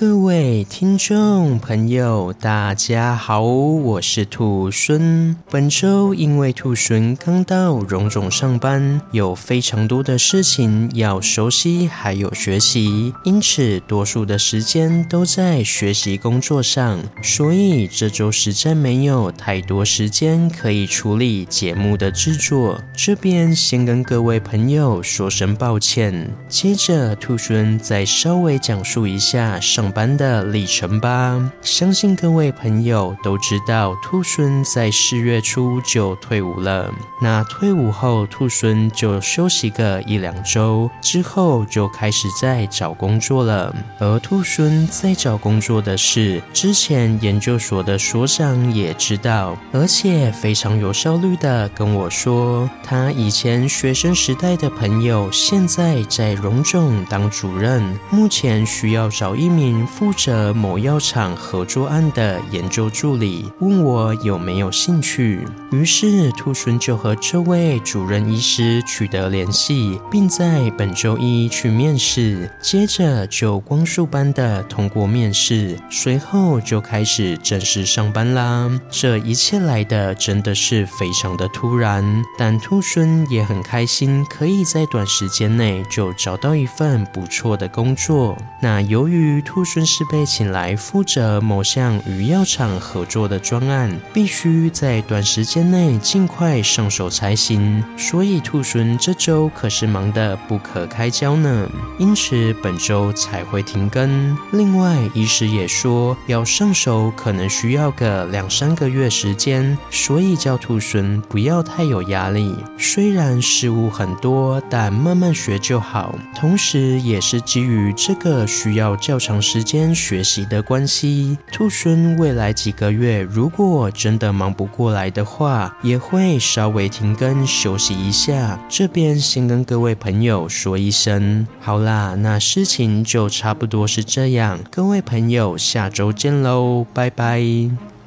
各位听众朋友，大家好，我是兔孙。本周因为兔孙刚到荣总上班，有非常多的事情要熟悉，还有学习，因此多数的时间都在学习工作上，所以这周实在没有太多时间可以处理节目的制作。这边先跟各位朋友说声抱歉。接着，兔孙再稍微讲述一下上。班的历程吧。相信各位朋友都知道，兔孙在四月初就退伍了。那退伍后，兔孙就休息个一两周，之后就开始在找工作了。而兔孙在找工作的事，之前研究所的所长也知道，而且非常有效率的跟我说，他以前学生时代的朋友现在在荣总当主任，目前需要找一名。负责某药厂合作案的研究助理问我有没有兴趣，于是兔孙就和这位主任医师取得联系，并在本周一去面试，接着就光速般的通过面试，随后就开始正式上班啦。这一切来的真的是非常的突然，但兔孙也很开心，可以在短时间内就找到一份不错的工作。那由于兔猻是被请来负责某项与药厂合作的专案，必须在短时间内尽快上手才行。所以兔孙这周可是忙得不可开交呢，因此本周才会停更。另外，医师也说要上手可能需要个两三个月时间，所以叫兔孙不要太有压力。虽然事物很多，但慢慢学就好。同时，也是基于这个需要较长时。时间学习的关系，兔孙未来几个月如果真的忙不过来的话，也会稍微停更休息一下。这边先跟各位朋友说一声，好啦，那事情就差不多是这样。各位朋友，下周见喽，拜拜。